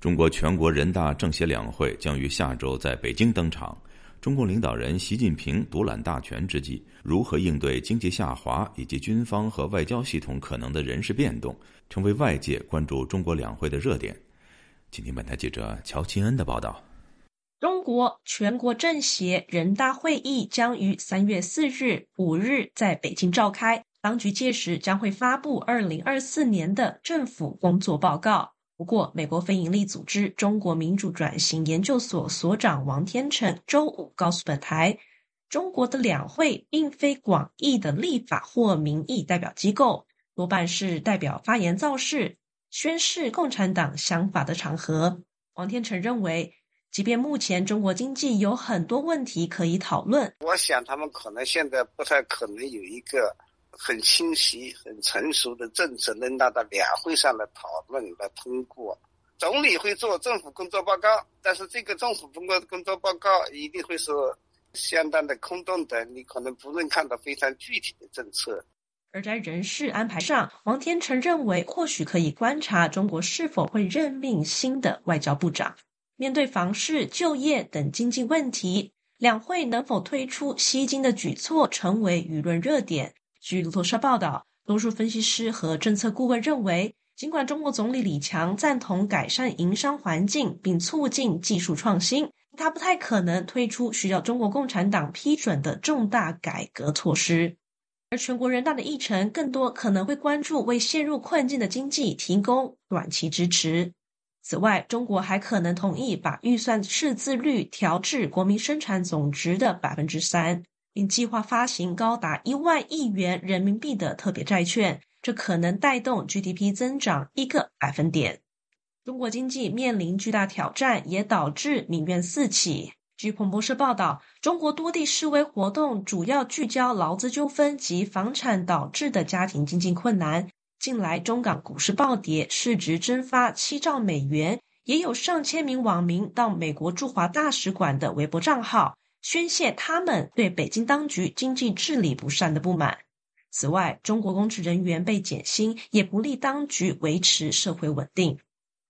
中国全国人大政协两会将于下周在北京登场。中共领导人习近平独揽大权之际，如何应对经济下滑以及军方和外交系统可能的人事变动，成为外界关注中国两会的热点。请听本台记者乔钦恩的报道。中国全国政协人大会议将于三月四日、五日在北京召开，当局届时将会发布二零二四年的政府工作报告。不过，美国非营利组织中国民主转型研究所所长王天成周五告诉本台，中国的两会并非广义的立法或民意代表机构，多半是代表发言造势、宣示共产党想法的场合。王天成认为，即便目前中国经济有很多问题可以讨论，我想他们可能现在不太可能有一个。很清晰、很成熟的政策能拿到两会上来讨论、来通过。总理会做政府工作报告，但是这个政府工作工作报告一定会是相当的空洞的，你可能不能看到非常具体的政策。而在人事安排上，王天成认为，或许可以观察中国是否会任命新的外交部长。面对房市、就业等经济问题，两会能否推出吸金的举措，成为舆论热点。据路透社报道，多数分析师和政策顾问认为，尽管中国总理李强赞同改善营商环境并促进技术创新，他不太可能推出需要中国共产党批准的重大改革措施。而全国人大的议程更多可能会关注为陷入困境的经济提供短期支持。此外，中国还可能同意把预算赤字率调至国民生产总值的百分之三。并计划发行高达一万亿元人民币的特别债券，这可能带动 GDP 增长一个百分点。中国经济面临巨大挑战，也导致民怨四起。据彭博社报道，中国多地示威活动主要聚焦劳资纠纷及房产导致的家庭经济困难。近来，中港股市暴跌，市值蒸发七兆美元，也有上千名网民到美国驻华大使馆的微博账号。宣泄他们对北京当局经济治理不善的不满。此外，中国公职人员被减薪，也不利当局维持社会稳定。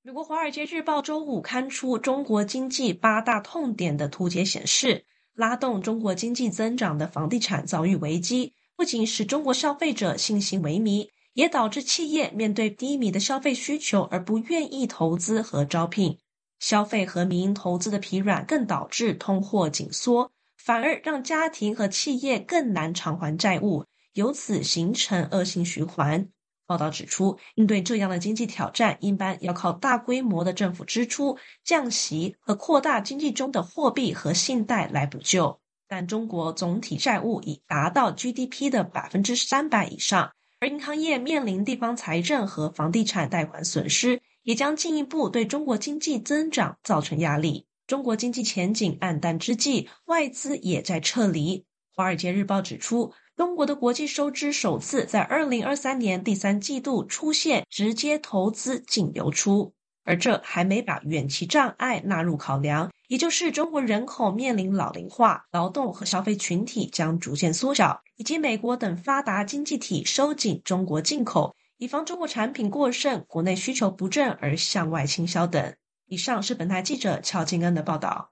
美国《华尔街日报》周五刊出中国经济八大痛点的图解显示，拉动中国经济增长的房地产遭遇危机，不仅使中国消费者信心萎靡，也导致企业面对低迷的消费需求而不愿意投资和招聘。消费和民营投资的疲软，更导致通货紧缩，反而让家庭和企业更难偿还债务，由此形成恶性循环。报道指出，应对这样的经济挑战，一般要靠大规模的政府支出、降息和扩大经济中的货币和信贷来补救。但中国总体债务已达到 GDP 的百分之三百以上，而银行业面临地方财政和房地产贷款损失。也将进一步对中国经济增长造成压力。中国经济前景暗淡之际，外资也在撤离。《华尔街日报》指出，中国的国际收支首次在二零二三年第三季度出现直接投资净流出，而这还没把远期障碍纳入考量，也就是中国人口面临老龄化，劳动和消费群体将逐渐缩小，以及美国等发达经济体收紧中国进口。以防中国产品过剩、国内需求不振而向外倾销等。以上是本台记者乔金恩的报道。